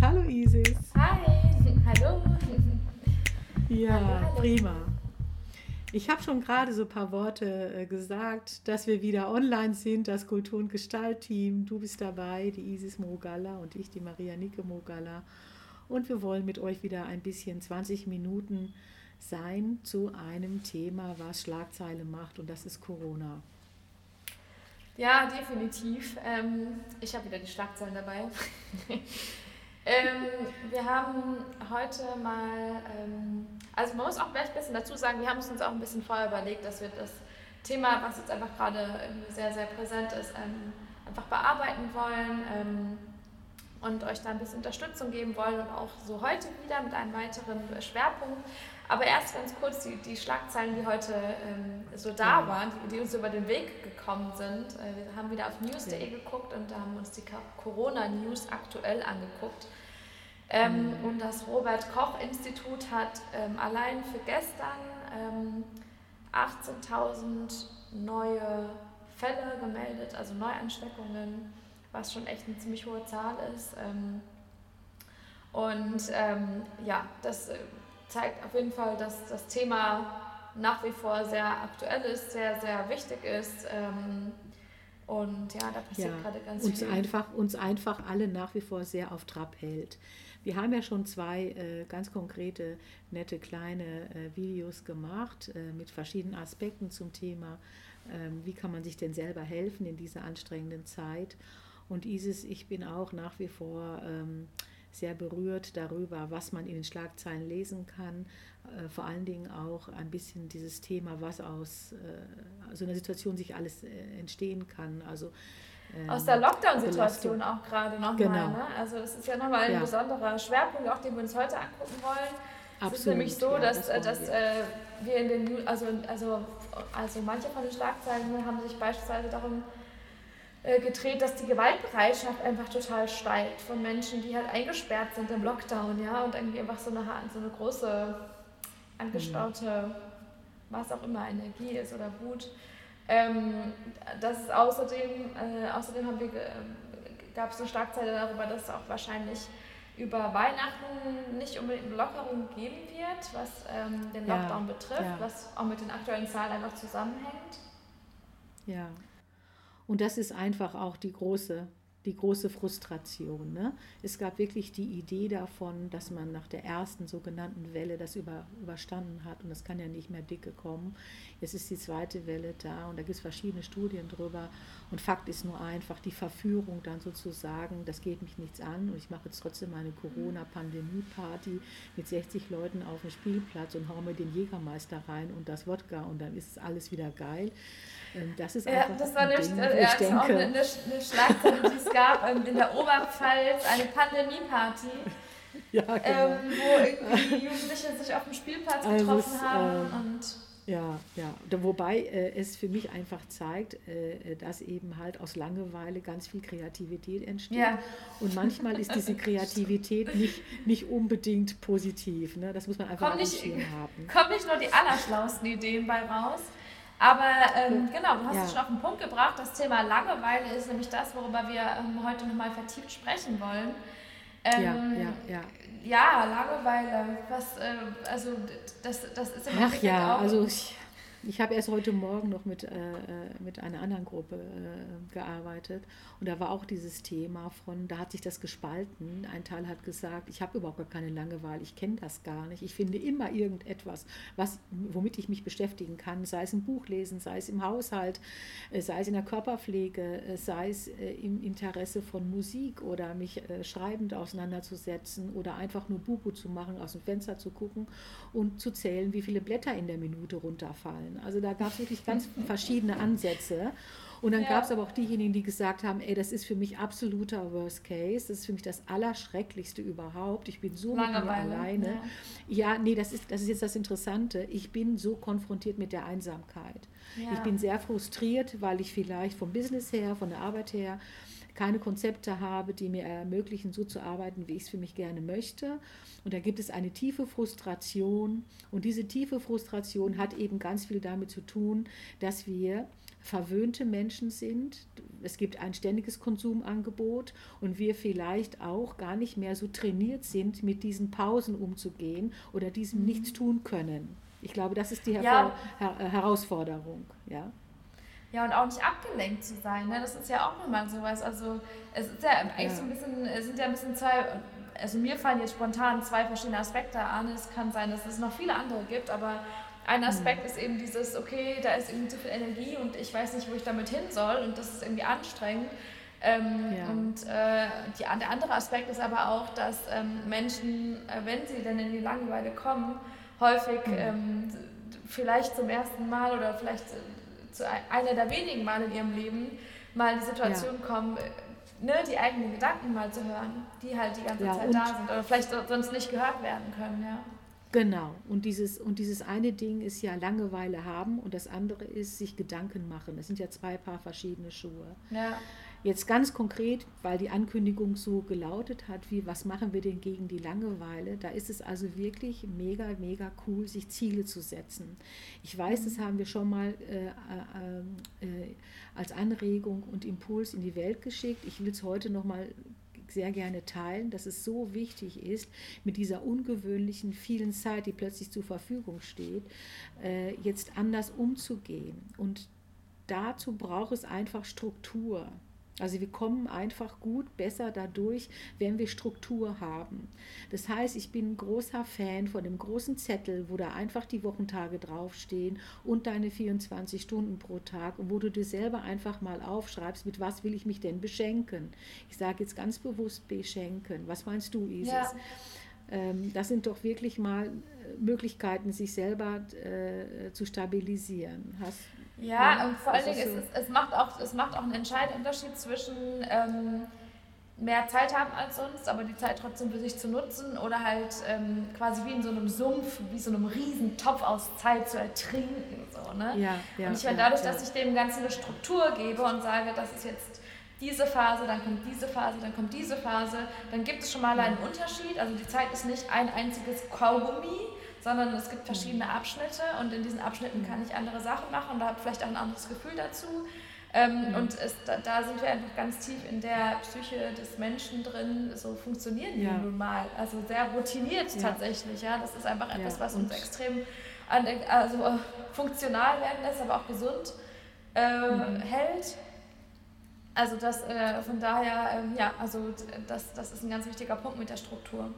Hallo Isis. Hi, hallo. Ja, Hallo, hallo. prima. Ich habe schon gerade so ein paar Worte äh, gesagt, dass wir wieder online sind, das Kultur- und Gestaltteam. Du bist dabei, die Isis Mogalla und ich, die Maria Nicke Mogalla. Und wir wollen mit euch wieder ein bisschen 20 Minuten sein zu einem Thema, was Schlagzeile macht, und das ist Corona. Ja, definitiv. Ähm, ich habe wieder die Schlagzeilen dabei. ähm, wir haben heute mal, ähm, also man muss auch gleich ein bisschen dazu sagen, wir haben es uns auch ein bisschen vorher überlegt, dass wir das Thema, was jetzt einfach gerade sehr, sehr präsent ist, ähm, einfach bearbeiten wollen ähm, und euch da ein bisschen Unterstützung geben wollen und auch so heute wieder mit einem weiteren Schwerpunkt. Aber erst ganz kurz die, die Schlagzeilen, die heute ähm, so da waren, die, die uns über den Weg gekommen sind. Äh, wir haben wieder auf news.de geguckt und da haben uns die Corona-News aktuell angeguckt. Ähm, Mhm. Und das Robert-Koch-Institut hat ähm, allein für gestern ähm, 18.000 neue Fälle gemeldet, also Neuansteckungen, was schon echt eine ziemlich hohe Zahl ist. Ähm, und ähm, ja, das äh, zeigt auf jeden Fall, dass das Thema nach wie vor sehr aktuell ist, sehr, sehr wichtig ist. Ähm, und ja, da passiert Ja, gerade ganz uns viel. einfach, uns einfach alle nach wie vor sehr auf Trab hält. Wir haben ja schon zwei äh, ganz konkrete, nette kleine äh, Videos gemacht äh, mit verschiedenen Aspekten zum Thema, ähm, wie kann man sich denn selber helfen in dieser anstrengenden Zeit. Und Isis, ich bin auch nach wie vor ähm, sehr berührt darüber, was man in den Schlagzeilen lesen kann. Äh, vor allen Dingen auch ein bisschen dieses Thema, was aus äh, so einer Situation sich alles äh, entstehen kann. Also ähm, Aus der Lockdown-Situation auch gerade nochmal. Genau. Ne? Also das ist ja nochmal ein Ja. besonderer Schwerpunkt, auch den wir uns heute angucken wollen. Es ist Absolut, nämlich so, ja, dass, das dass wir. äh, wir in den, also, also, also manche von den Schlagzeilen haben sich beispielsweise darum gedreht, dass die Gewaltbereitschaft einfach total steigt von Menschen, die halt eingesperrt sind im Lockdown, ja, und irgendwie einfach so eine, so eine große angestaute, was auch immer, Energie ist oder Wut. Ähm, das außerdem, äh, außerdem haben wir, gab es eine Schlagzeile darüber, dass es auch wahrscheinlich über Weihnachten nicht unbedingt eine Lockerung geben wird, was ähm, den Ja, Lockdown betrifft, ja. was auch mit den aktuellen Zahlen einfach zusammenhängt. Ja. Und das ist einfach auch die große, die große Frustration. Ne? Es gab wirklich die Idee davon, dass man nach der ersten sogenannten Welle das über, überstanden hat und das kann ja nicht mehr dicke kommen. Jetzt ist die zweite Welle da und da gibt es verschiedene Studien drüber. Und Fakt ist nur einfach die Verführung dann sozusagen, das geht mich nichts an und ich mache jetzt trotzdem meine Corona-Pandemie-Party mit 60 Leuten auf dem Spielplatz und hau mir den Jägermeister rein und das Wodka und dann ist alles wieder geil. Ähm, Das ist Ja, einfach das war ein nämlich Ding, ja, ich das ist auch eine, denke, eine, eine Schlagzeile, die es gab ähm, in der Oberpfalz, eine Pandemie-Party, ja, genau. ähm, wo irgendwie Jugendliche sich auf dem Spielplatz Also getroffen es, haben. ähm, und Ja, ja. Wobei äh, es für mich einfach zeigt, äh, dass eben halt aus Langeweile ganz viel Kreativität entsteht. Ja. Und manchmal ist diese Kreativität nicht, nicht unbedingt positiv. Ne? Das muss man einfach dem nicht- haben. kommen nicht nur die allerschlausten Ideen bei raus. Aber ähm, genau, du hast Ja. es schon auf den Punkt gebracht. Das Thema Langeweile ist nämlich das, worüber wir ähm, heute nochmal vertieft sprechen wollen. Ja, Ähm, ja, ja. Ja, Langeweile. Was, äh, also das, das ist im Ach ja, auch. also ich, ich habe erst heute Morgen noch mit, äh, äh, mit einer anderen Gruppe äh, gearbeitet und da war auch dieses Thema von, da hat sich das gespalten. Ein Teil hat gesagt, ich habe überhaupt gar keine Langeweile, ich kenne das gar nicht. Ich finde immer irgendetwas, was, womit ich mich beschäftigen kann, sei es ein Buch lesen, sei es im Haushalt, äh, sei es in der Körperpflege, äh, sei es im Interesse von Musik oder mich schreibend auseinanderzusetzen oder einfach nur Bubu zu machen, aus dem Fenster zu gucken und zu zählen, wie viele Blätter in der Minute runterfallen. Also da gab es wirklich ganz verschiedene Ansätze. Und dann ja. gab es aber auch diejenigen, die gesagt haben, ey, das ist für mich absoluter Worst Case, das ist für mich das Allerschrecklichste überhaupt. Ich bin so mit mir alleine. Ja. ja, nee, das ist, das ist jetzt das Interessante. Ich bin so konfrontiert mit der Einsamkeit. Ja. Ich bin sehr frustriert, weil ich vielleicht vom Business her, von der Arbeit her, keine Konzepte habe, die mir ermöglichen, so zu arbeiten, wie ich es für mich gerne möchte. Und da gibt es eine tiefe Frustration. Und diese tiefe Frustration hat eben ganz viel damit zu tun, dass wir verwöhnte Menschen sind. Es gibt ein ständiges Konsumangebot und wir vielleicht auch gar nicht mehr so trainiert sind, mit diesen Pausen umzugehen oder diesem mhm. nichts tun können. Ich glaube, das ist die Her ja. Her Herausforderung. Ja. Ja, und auch nicht abgelenkt zu sein. Ne? Das ist ja auch nochmal sowas. Also es ist ja eigentlich ja. so ein bisschen, es sind ja ein bisschen zwei, also mir fallen jetzt spontan zwei verschiedene Aspekte an. Es kann sein, dass es noch viele andere gibt, aber ein mhm. Aspekt mhm. ist eben dieses, okay, da ist irgendwie zu viel Energie und ich weiß nicht, wo ich damit hin soll und das ist irgendwie anstrengend. Ähm, ja. Und äh, die, der andere Aspekt ist aber auch, dass ähm, Menschen, äh, wenn sie dann in die Langeweile kommen, häufig mhm. ähm, vielleicht zum ersten Mal oder vielleicht zu einer der wenigen Mal in ihrem Leben mal in die Situation ja. kommen, ne, die eigenen Gedanken mal zu hören, die halt die ganze ja, Zeit da sind oder vielleicht sonst nicht gehört werden können, ja. Genau, und dieses, und dieses eine Ding ist ja Langeweile haben und das andere ist sich Gedanken machen. Das sind ja zwei Paar verschiedene Schuhe. Ja. Jetzt ganz konkret, weil die Ankündigung so gelautet hat, wie was machen wir denn gegen die Langeweile, da ist es also wirklich mega, mega cool, sich Ziele zu setzen. Ich weiß, das haben wir schon mal äh, äh, äh, als Anregung und Impuls in die Welt geschickt. Ich will es heute nochmal sehr gerne teilen, dass es so wichtig ist, mit dieser ungewöhnlichen vielen Zeit, die plötzlich zur Verfügung steht, äh, jetzt anders umzugehen. Und dazu braucht es einfach Struktur. Also wir kommen einfach gut, besser dadurch, wenn wir Struktur haben. Das heißt, ich bin ein großer Fan von dem großen Zettel, wo da einfach die Wochentage draufstehen und deine 24 Stunden pro Tag und wo du dir selber einfach mal aufschreibst, mit was will ich mich denn beschenken. Ich sage jetzt ganz bewusst beschenken. Was meinst du, Isis? Ja. Ähm, das sind doch wirklich mal äh, Möglichkeiten, sich selber äh, zu stabilisieren. Hast, ja, ja, und vor allen Dingen, so. es, es, macht auch, es macht auch einen entscheidenden Unterschied zwischen ähm, mehr Zeit haben als sonst, aber die Zeit trotzdem für sich zu nutzen oder halt ähm, quasi wie in so einem Sumpf, wie so einem riesen Topf aus Zeit zu ertrinken. So, ne? ja, ja, und ich meine, dadurch, ja, dass ich dem Ganzen eine Struktur gebe und sage, das ist jetzt diese Phase, dann kommt diese Phase, dann kommt diese Phase, dann gibt es schon mal einen Unterschied. Also die Zeit ist nicht ein einziges Kaugummi, sondern es gibt verschiedene Abschnitte und in diesen Abschnitten kann ich andere Sachen machen und da habe vielleicht auch ein anderes Gefühl dazu. Ähm, mhm. Und es, da, da, sind wir einfach ganz tief in der Psyche des Menschen drin. So funktionieren ja. nun mal. Also sehr routiniert ja. tatsächlich. Ja, das ist einfach etwas, was uns extrem an, also funktional werden lässt, aber auch gesund äh, mhm. hält. Also das äh, von daher, äh, ja, also das, das ist ein ganz wichtiger Punkt mit der Struktur.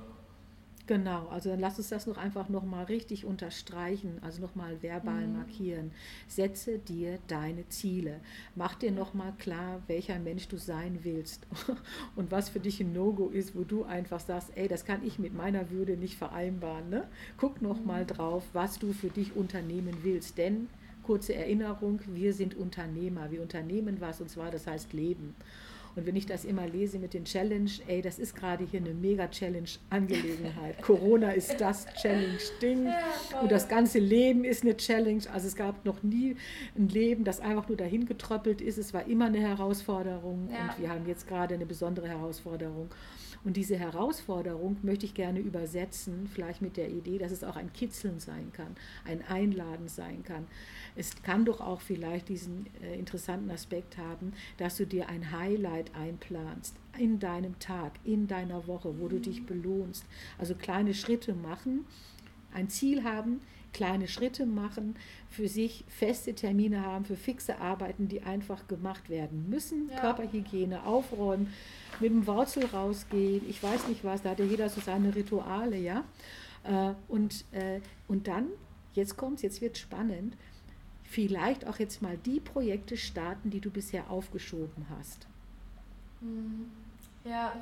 Genau, also dann lass uns das noch einfach nochmal richtig unterstreichen, also nochmal verbal mhm. markieren. Setze dir deine Ziele. Mach dir nochmal klar, welcher Mensch du sein willst und was für dich ein No-Go ist, wo du einfach sagst, ey, das kann ich mit meiner Würde nicht vereinbaren. Ne? Guck nochmal mhm. drauf, was du für dich unternehmen willst, denn kurze Erinnerung, wir sind Unternehmer, wir unternehmen was und zwar das heißt Leben. Und wenn ich das immer lese mit den Challenge, ey, das ist gerade hier eine Mega-Challenge-Angelegenheit. Corona ist das Challenge-Ding und das ganze Leben ist eine Challenge. Also es gab noch nie ein Leben, das einfach nur dahin getröppelt ist. Es war immer eine Herausforderung ja. und wir haben jetzt gerade eine besondere Herausforderung. Und diese Herausforderung möchte ich gerne übersetzen, vielleicht mit der Idee, dass es auch ein Kitzeln sein kann, ein Einladen sein kann. Es kann doch auch vielleicht diesen äh, interessanten Aspekt haben, dass du dir ein Highlight einplanst in deinem Tag, in deiner Woche, wo du dich mhm. belohnst. Also kleine Schritte machen, ein Ziel haben, kleine Schritte machen, für sich feste Termine haben, für fixe Arbeiten, die einfach gemacht werden müssen. Ja. Körperhygiene, aufräumen, mit dem Wurzel rausgehen, ich weiß nicht was, da hat ja jeder so seine Rituale, ja. Äh, und, äh, und dann, jetzt kommt es, jetzt wird spannend, vielleicht auch jetzt mal die Projekte starten, die du bisher aufgeschoben hast. Mhm. Ja,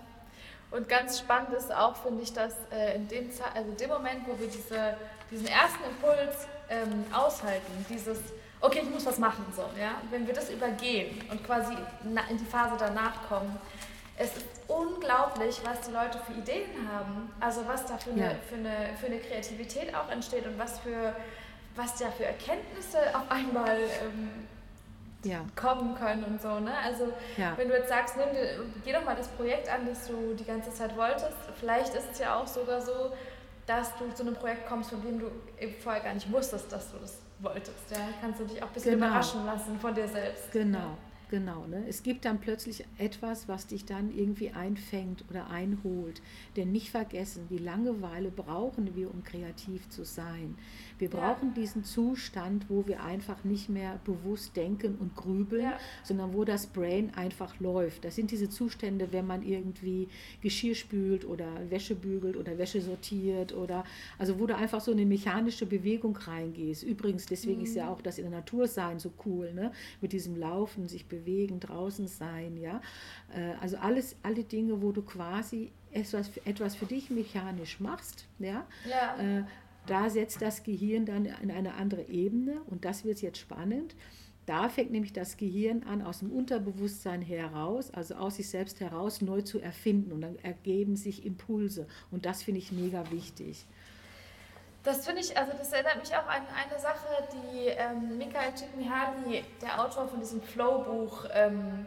und ganz spannend ist auch, finde ich, dass äh, in dem, also dem Moment, wo wir diese, diesen ersten Impuls ähm, aushalten, dieses okay, ich muss was machen, so, ja. Wenn wir das übergehen und quasi in die Phase danach kommen, es ist unglaublich, was die Leute für Ideen haben. Also was da für eine, ja. für eine, für eine Kreativität auch entsteht und was für was da für Erkenntnisse auf einmal ähm, ja. kommen können und so. Ne? Also ja. wenn du jetzt sagst, nimm dir, geh doch mal das Projekt an, das du die ganze Zeit wolltest, vielleicht ist es ja auch sogar so, dass du zu einem Projekt kommst, von dem du vorher gar nicht wusstest, dass du das wolltest. Ja? Kannst du dich auch ein bisschen genau. überraschen lassen von dir selbst. Genau. Genau, ne? es gibt dann plötzlich etwas, was dich dann irgendwie einfängt oder einholt. Denn nicht vergessen, die Langeweile brauchen wir, um kreativ zu sein. Wir brauchen ja. diesen Zustand, wo wir einfach nicht mehr bewusst denken und grübeln, ja. sondern wo das Brain einfach läuft. Das sind diese Zustände, wenn man irgendwie Geschirr spült oder Wäsche bügelt oder Wäsche sortiert oder also wo du einfach so eine mechanische Bewegung reingehst. Übrigens, deswegen mhm. ist ja mhm. auch das in der Natur sein so cool, ne? mit diesem Laufen, sich bewegen, draußen sein, ja. Äh, also alles, alle Dinge, wo du quasi etwas, etwas für dich mechanisch machst, ja. ja. Äh, da setzt das Gehirn dann in eine andere Ebene und das wird jetzt spannend. Da fängt nämlich das Gehirn an, aus dem Unterbewusstsein heraus, also aus sich selbst heraus, neu zu erfinden. Und dann ergeben sich Impulse. Und das finde ich mega wichtig. Das finde ich, also das erinnert mich auch an eine Sache, die ähm, Mikhail Csikszentmihalyi, der Autor von diesem Flow-Buch, ähm,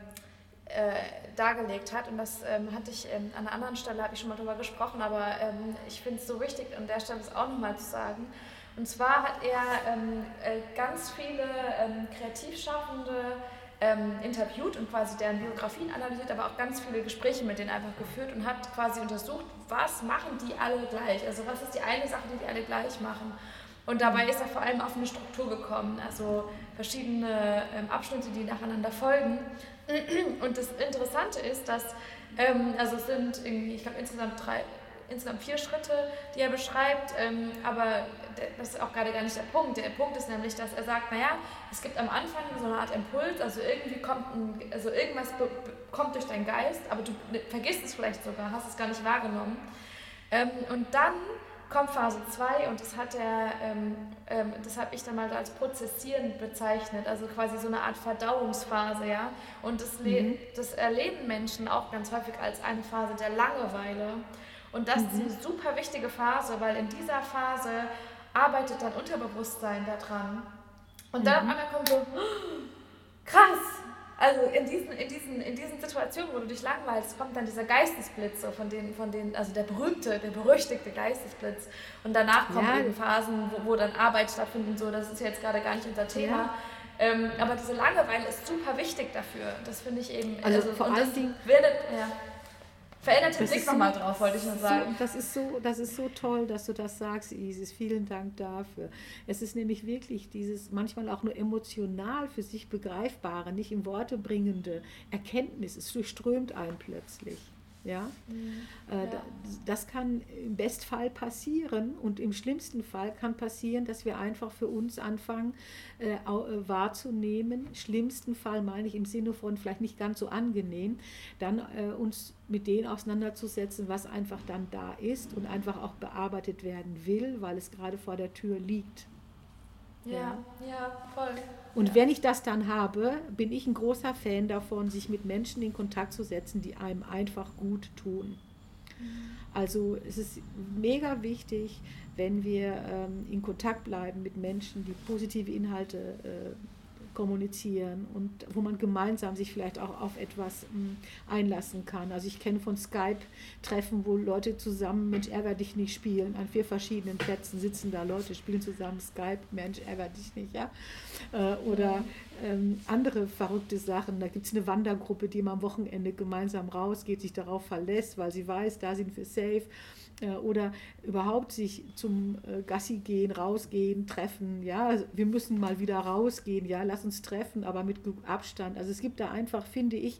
äh, dargelegt hat. Und das ähm, hatte ich ähm, an einer anderen Stelle, habe ich schon mal darüber gesprochen, aber ähm, ich finde es so wichtig, an der Stelle es auch nochmal zu sagen. Und zwar hat er ähm, äh, ganz viele ähm, Kreativschaffende ähm, interviewt und quasi deren Biografien analysiert, aber auch ganz viele Gespräche mit denen einfach geführt und hat quasi untersucht, was machen die alle gleich? Also was ist die eine Sache, die die alle gleich machen? Und dabei ist er vor allem auf eine Struktur gekommen, also verschiedene ähm, Abschnitte, die nacheinander folgen. Und das Interessante ist, dass, ähm, also es sind irgendwie, ich glaube insgesamt drei, insgesamt vier Schritte, die er beschreibt, ähm, aber das ist auch gerade gar nicht der Punkt. Der Punkt ist nämlich, dass er sagt, naja, es gibt am Anfang so eine Art Impuls, also irgendwie kommt ein, also irgendwas kommt durch deinen Geist, aber du vergisst es vielleicht sogar, hast es gar nicht wahrgenommen. Ähm, und dann kommt Phase 2 und das hat er, ähm, ähm, das habe ich dann mal als Prozessieren bezeichnet, also quasi so eine Art Verdauungsphase, ja. Und das, mhm. das erleben Menschen auch ganz häufig als eine Phase der Langeweile. Und das mhm. ist eine mhm. super wichtige Phase, weil in dieser Phase arbeitet dein Unterbewusstsein daran. Und dann mhm. auf einmal kommt so, krass, also in diesen, in, diesen, in diesen Situationen, wo du dich langweilst, kommt dann dieser Geistesblitz, so von denen, von denen, also der berühmte, der berüchtigte Geistesblitz. Und danach kommen ja. eben Phasen, wo, wo dann Arbeit stattfindet und so, das ist jetzt gerade gar nicht unser Thema. Ja. Ähm, aber diese Langeweile ist super wichtig dafür. Das finde ich eben. Also, also vor allen Dingen. ja. Veränderte Blick nochmal so, drauf, wollte ich nur sagen. So, das, ist so, das ist so toll, dass du das sagst, Isis. Vielen Dank dafür. Es ist nämlich wirklich dieses manchmal auch nur emotional für sich begreifbare, nicht in Worte bringende Erkenntnis. Es durchströmt einen plötzlich. Ja? Mhm. Äh, ja. Das kann im Bestfall passieren und im schlimmsten Fall kann passieren, dass wir einfach für uns anfangen äh, äh, wahrzunehmen. Schlimmsten Fall meine ich im Sinne von vielleicht nicht ganz so angenehm, dann äh, uns mit denen auseinanderzusetzen, was einfach dann da ist und einfach auch bearbeitet werden will, weil es gerade vor der Tür liegt. Ja, ja, voll. Und ja. wenn ich das dann habe, bin ich ein großer Fan davon, sich mit Menschen in Kontakt zu setzen, die einem einfach gut tun. Mhm. Also es ist mega wichtig, wenn wir ähm, in Kontakt bleiben mit Menschen, die positive Inhalte äh, kommunizieren und wo man gemeinsam sich vielleicht auch auf etwas hm, einlassen kann. Also ich kenne von Skype-Treffen, wo Leute zusammen Mensch ärger dich nicht spielen. An vier verschiedenen Plätzen sitzen da Leute, spielen zusammen Skype, Mensch ärger dich nicht, ja. Äh, oder ähm, andere verrückte Sachen. Da gibt es eine Wandergruppe, die immer am Wochenende gemeinsam rausgeht, sich darauf verlässt, weil sie weiß, da sind wir safe oder überhaupt sich zum äh, Gassi gehen, rausgehen, treffen. Ja, also wir müssen mal wieder rausgehen. Ja, lass uns treffen, aber mit Abstand. Also es gibt da einfach, finde ich,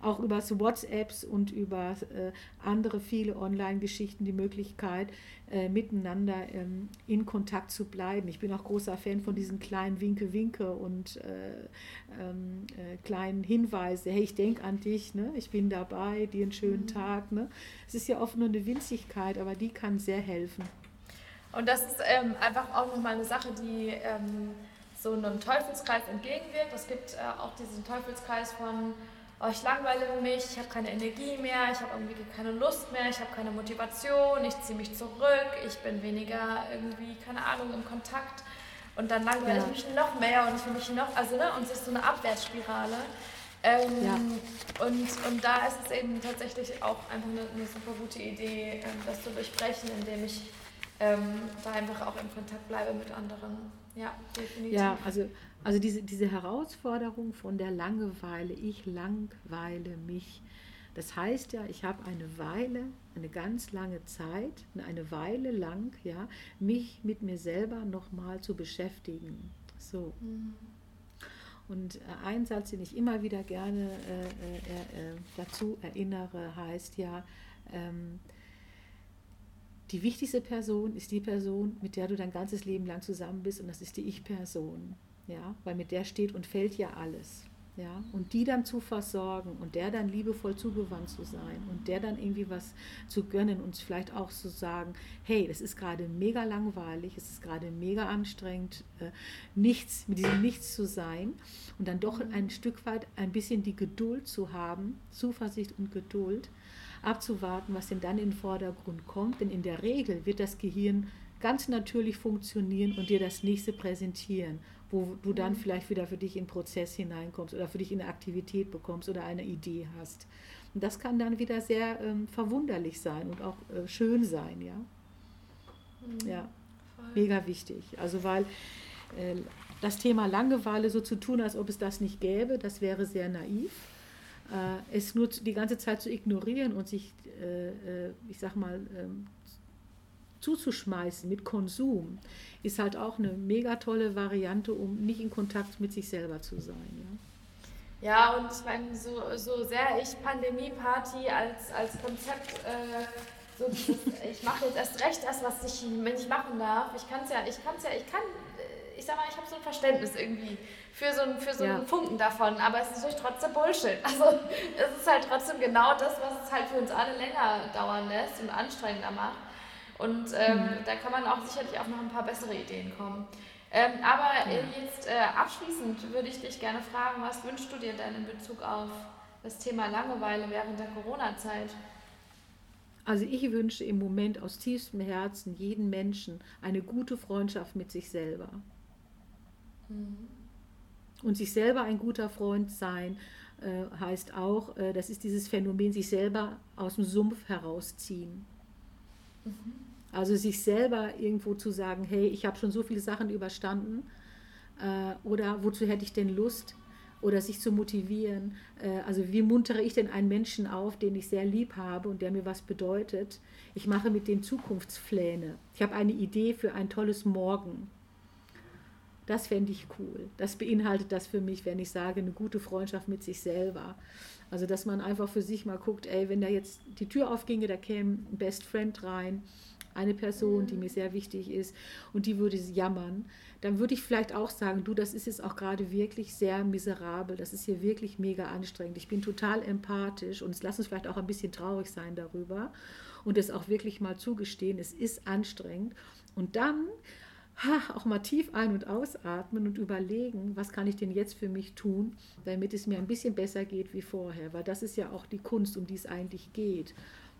auch über WhatsApps und über äh, andere viele Online-Geschichten die Möglichkeit, äh, miteinander ähm, in Kontakt zu bleiben. Ich bin auch großer Fan von diesen kleinen Winke-Winke und äh, ähm, äh, kleinen Hinweise. Hey, ich denke an dich, ne? ich bin dabei, dir einen schönen mhm. Tag. Ne? Es ist ja oft nur eine Winzigkeit, aber die kann sehr helfen. Und das ist ähm, einfach auch nochmal eine Sache, die ähm, so einem Teufelskreis entgegenwirkt. Es gibt äh, auch diesen Teufelskreis von, oh, ich langweile mich, ich habe keine Energie mehr, ich habe irgendwie keine Lust mehr, ich habe keine Motivation, ich ziehe mich zurück, ich bin weniger irgendwie, keine Ahnung, im Kontakt. Und dann langweile ja. ich mich noch mehr und ich will mich noch, also ne, und es ist so eine Abwärtsspirale. Ähm, ja. und, und da ist es eben tatsächlich auch einfach eine, eine super gute Idee, ähm, das zu durchbrechen, indem ich ähm, da einfach auch in Kontakt bleibe mit anderen. Ja, definitiv. Ja, also, also diese, diese Herausforderung von der Langeweile, ich langweile mich. Das heißt ja, ich habe eine Weile, eine ganz lange Zeit, eine Weile lang, ja, mich mit mir selber nochmal zu beschäftigen. So. Mhm. Und äh, ein Satz, den ich immer wieder gerne äh, äh, äh, dazu erinnere, heißt ja, ähm, die wichtigste Person ist die Person, mit der du dein ganzes Leben lang zusammen bist und das ist die Ich-Person. Ja, weil mit der steht und fällt ja alles. Ja, und die dann zu versorgen und der dann liebevoll zugewandt zu sein und der dann irgendwie was zu gönnen und vielleicht auch zu sagen, hey, es ist gerade mega langweilig, es ist gerade mega anstrengend, äh, nichts, mit diesem Nichts zu sein und dann doch ein Stück weit ein bisschen die Geduld zu haben, Zuversicht und Geduld, abzuwarten, was denn dann in den Vordergrund kommt. Denn in der Regel wird das Gehirn ganz natürlich funktionieren und dir das nächste präsentieren, wo du dann mhm. vielleicht wieder für dich in den Prozess hineinkommst oder für dich in eine Aktivität bekommst oder eine Idee hast. Und das kann dann wieder sehr ähm, verwunderlich sein und auch äh, schön sein, ja. Mhm. Ja, mega wichtig. Also weil äh, das Thema Langeweile so zu tun, als ob es das nicht gäbe, das wäre sehr naiv äh, es nur die ganze Zeit zu ignorieren und sich, äh, äh, ich sag mal, ähm, zuzuschmeißen mit Konsum, ist halt auch eine mega tolle Variante, um nicht in Kontakt mit sich selber zu sein. Ja, ja und ich meine, so, so sehr ich Pandemie-Party als, als Konzept, äh, so dieses, ich mache jetzt erst recht das, was ich nicht machen darf. Ich kann es ja, ich kann es ja, ich kann, ich sag mal, ich habe so ein Verständnis irgendwie für so, einen, für so einen ja. Funken davon. Aber es ist natürlich trotzdem Bullshit. Also es ist halt trotzdem genau das, was es halt für uns alle länger dauern lässt und anstrengender macht. Und ähm, mhm. da kann man auch sicherlich auch noch ein paar bessere Ideen kommen. Ähm, aber äh, jetzt äh, abschließend würde ich dich gerne fragen, was wünschst du dir denn in Bezug auf das Thema Langeweile während der Corona-Zeit? Also ich wünsche im Moment aus tiefstem Herzen jeden Menschen eine gute Freundschaft mit sich selber. Mhm. Und sich selber ein guter Freund sein äh, heißt auch, äh, das ist dieses Phänomen, sich selber aus dem Sumpf herausziehen. Mhm. Also sich selber irgendwo zu sagen, hey, ich habe schon so viele Sachen überstanden äh, oder wozu hätte ich denn Lust? Oder sich zu motivieren. Äh, also wie muntere ich denn einen Menschen auf, den ich sehr lieb habe und der mir was bedeutet? Ich mache mit dem Zukunftspläne. Ich habe eine Idee für ein tolles Morgen. Das fände ich cool. Das beinhaltet das für mich, wenn ich sage, eine gute Freundschaft mit sich selber. Also, dass man einfach für sich mal guckt, ey, wenn da jetzt die Tür aufginge, da käme ein Best Friend rein, eine Person, die mir sehr wichtig ist und die würde jammern, dann würde ich vielleicht auch sagen, du, das ist jetzt auch gerade wirklich sehr miserabel, das ist hier wirklich mega anstrengend. Ich bin total empathisch und lass uns vielleicht auch ein bisschen traurig sein darüber und es auch wirklich mal zugestehen, es ist anstrengend. Und dann ha, auch mal tief ein- und ausatmen und überlegen, was kann ich denn jetzt für mich tun, damit es mir ein bisschen besser geht wie vorher. Weil das ist ja auch die Kunst, um die es eigentlich geht.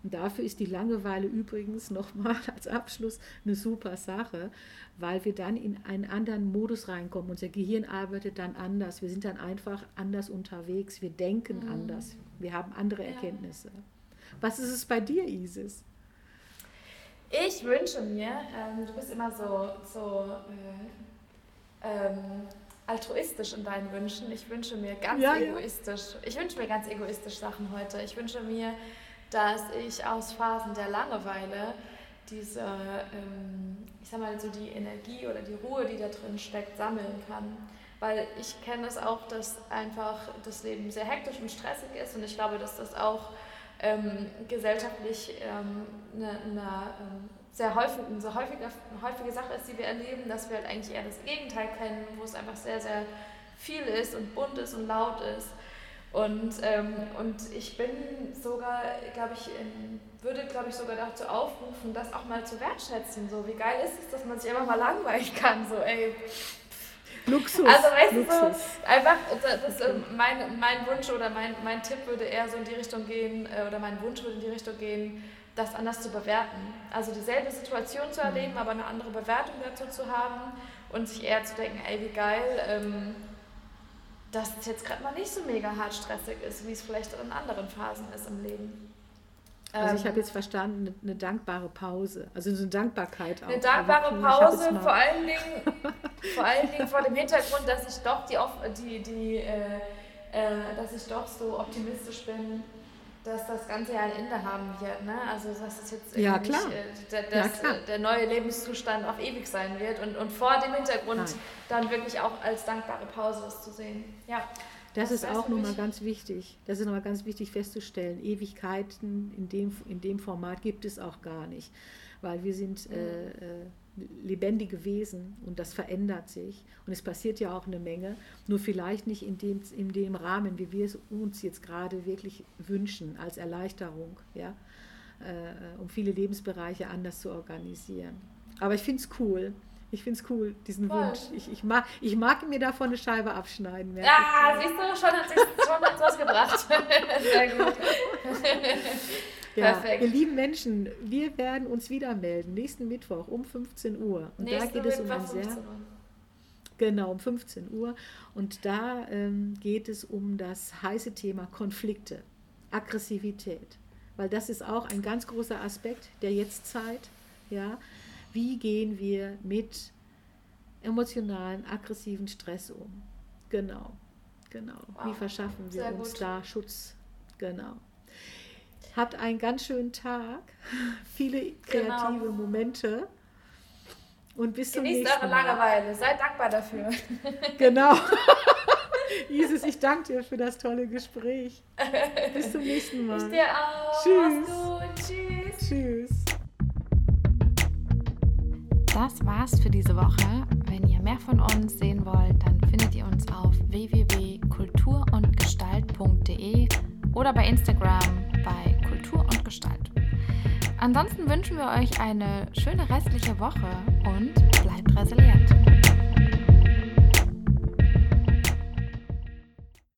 Und dafür ist die Langeweile übrigens nochmal als Abschluss eine super Sache, weil wir dann in einen anderen Modus reinkommen. Unser Gehirn arbeitet dann anders. Wir sind dann einfach anders unterwegs. Wir denken mhm. anders. Wir haben andere Erkenntnisse. Was ist es bei dir, Isis? Ich wünsche mir, ähm, du bist immer so, so äh, ähm, altruistisch in deinen Wünschen. Ich wünsche mir ganz ja, egoistisch. Ja. Ich wünsche mir ganz egoistisch Sachen heute. Ich wünsche mir, dass ich aus Phasen der Langeweile diese, ähm, ich sag mal, so die Energie oder die Ruhe, die da drin steckt, sammeln kann. Weil ich kenne es auch, dass einfach das Leben sehr hektisch und stressig ist und ich glaube, dass das auch ähm, gesellschaftlich ähm, eine, eine ähm, sehr häufig, eine so häufige, häufige Sache ist, die wir erleben, dass wir halt eigentlich eher das Gegenteil kennen, wo es einfach sehr, sehr viel ist und bunt ist und laut ist. Und, ähm, und ich bin sogar, glaube ich, in, würde, glaube ich, sogar dazu aufrufen, das auch mal zu wertschätzen. So, wie geil ist es, dass man sich einfach mal langweilen kann. So, ey, Luxus. Also weißt Luxus. du, so, einfach, das, das, äh, mein, mein Wunsch oder mein, mein Tipp würde eher so in die Richtung gehen, äh, oder mein Wunsch würde in die Richtung gehen, das anders zu bewerten. Also dieselbe Situation zu erleben, Mhm. aber eine andere Bewertung dazu zu haben und sich eher zu denken, ey, wie geil, ähm, dass es jetzt gerade mal nicht so mega hart stressig ist, wie es vielleicht in anderen Phasen ist im Leben. Also ich Ähm, habe jetzt verstanden, eine, eine dankbare Pause, also so eine Dankbarkeit auch. Eine dankbare jetzt Pause, vor allen, Dingen, vor allen Dingen vor dem Hintergrund, dass ich doch die, die, die äh, äh, dass ich doch so optimistisch bin, dass das Ganze ja ein Ende haben wird. Ne? Also dass es jetzt Ja, klar. nicht, äh, der, Ja, dass, klar. äh, der neue Lebenszustand auf ewig sein wird und, und vor dem Hintergrund Nein. dann wirklich auch als dankbare Pause das zu sehen. Ja. Das, Das ist auch nochmal ganz wichtig. Das ist nochmal ganz wichtig festzustellen. Ewigkeiten in dem, in dem Format gibt es auch gar nicht, weil wir sind äh, äh, lebendige Wesen und das verändert sich und es passiert ja auch eine Menge, nur vielleicht nicht in dem, in dem Rahmen, wie wir es uns jetzt gerade wirklich wünschen, als Erleichterung, ja, äh, um viele Lebensbereiche anders zu organisieren. Aber ich finde es cool. Ich finde es cool, diesen Voll. Wunsch. Ich, ich, mag, ich mag mir davon eine Scheibe abschneiden. Ja, ich. siehst du, schon hat es schon hat's was gebracht. Sehr gut. Ja, Perfekt. ihr lieben Menschen, wir werden uns wieder melden, nächsten Mittwoch um 15 Uhr. Und da Nächste geht es um ein sehr, 15 Uhr. genau, um 15 Uhr. Und da ähm, geht es um das heiße Thema Konflikte, Aggressivität. Weil das ist auch ein ganz großer Aspekt der Jetztzeit. Ja? Wie gehen wir mit emotionalen, aggressiven Stress um? Genau, genau. Wie Wow, verschaffen wir sehr uns gut. da Schutz? Genau. Habt einen ganz schönen Tag, viele kreative Genau. Momente und bis zum Genießt nächsten eure Mal. Langeweile. Seid dankbar dafür. Genau. Isis, ich danke dir für das tolle Gespräch. Bis zum nächsten Mal. Ich dir auch. Tschüss. Mach's gut. Tschüss. Tschüss. Das war's für diese Woche. Wenn ihr mehr von uns sehen wollt, dann findet ihr uns auf www.kulturundgestalt.de oder bei Instagram bei Kultur und Gestalt. Ansonsten wünschen wir euch eine schöne restliche Woche und bleibt resilient.